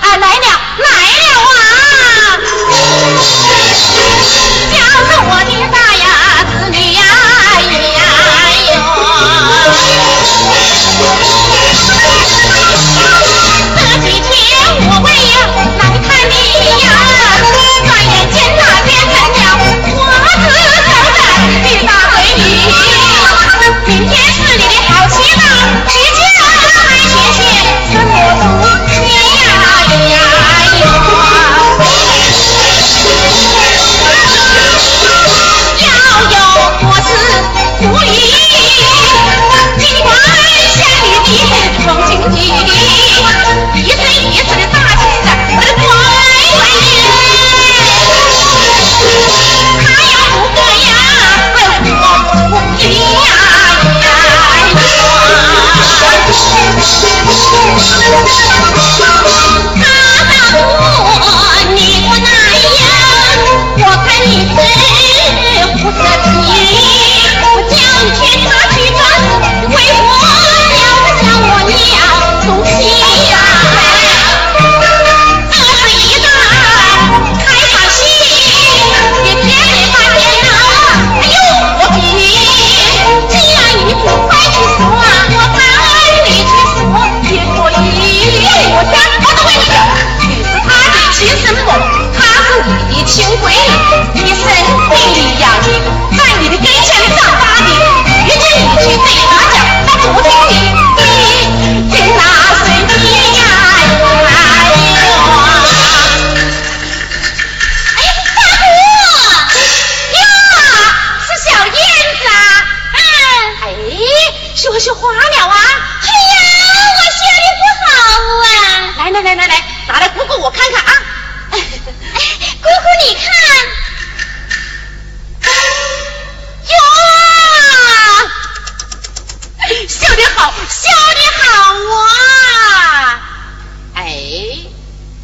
啊来了来了啊！姑姑你看，哟，笑得好，笑得好啊！哎，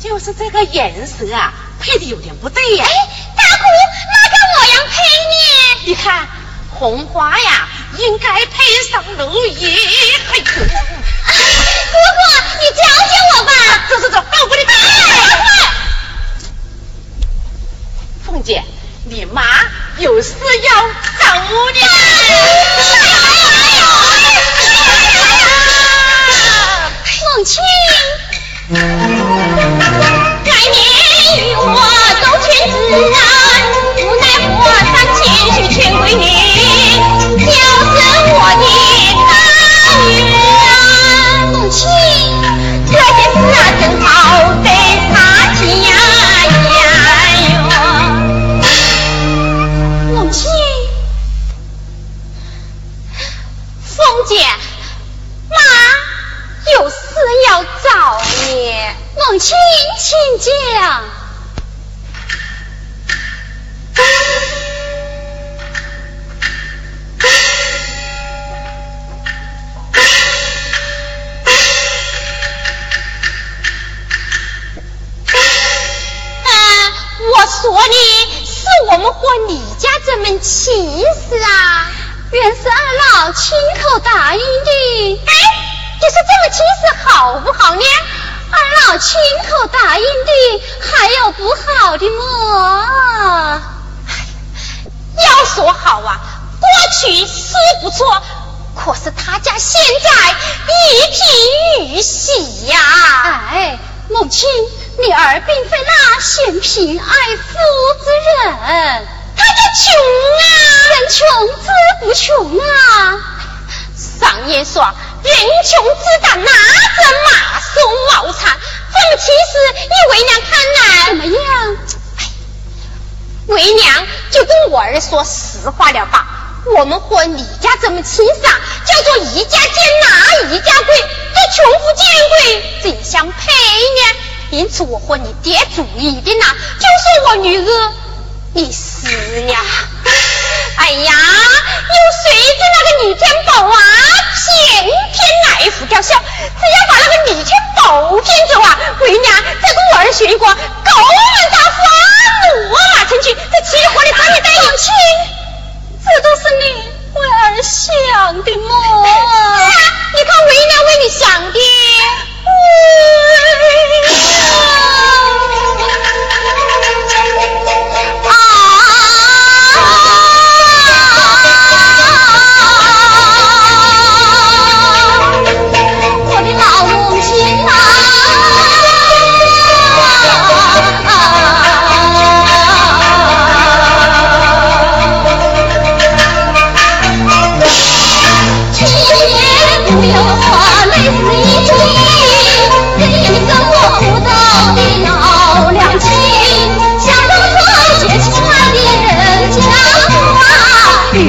就是这个颜色啊，配的有点不对呀、哎，大姑，那个我样配你？你看，红花呀，应该配上绿叶。哎呦，姑姑，你教教我吧。走走走，放我屋里。哎凤姐，你妈有事要找你。请，请讲。嗯，我说的是我们和李家这门亲事啊，原是二老亲口答应的。哎，你说这门亲事好不好呢？二老亲口答应的，还有不好的么？要说好啊，过去是不错，可是他家现在一贫如洗呀。哎，母亲，你儿并非那嫌贫爱富之人，他家穷啊，人穷志不穷啊。上爷说。人穷志大拿着马松？毛惨凤其实你为娘看来怎么样？哎为娘就跟我儿说实话了吧。我们和你家这么亲上叫做一家贱哪一家贵这穷富见贵真相配呢？因此我和你爹主意的呢就是我女儿。你死了。哎呀又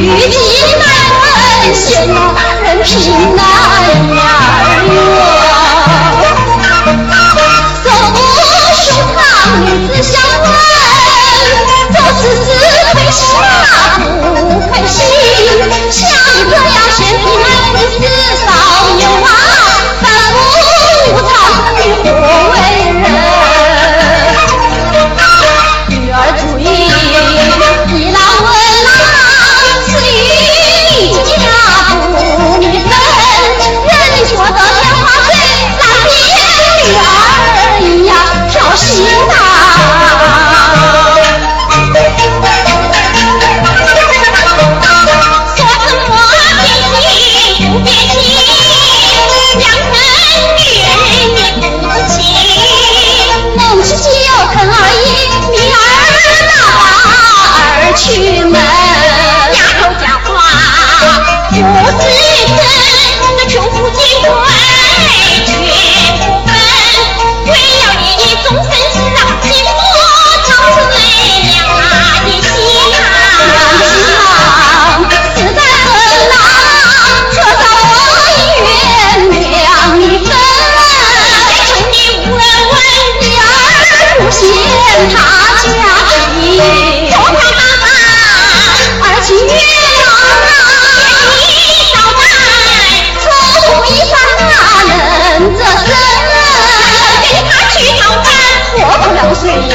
女的满门心，把人拼呐、啊。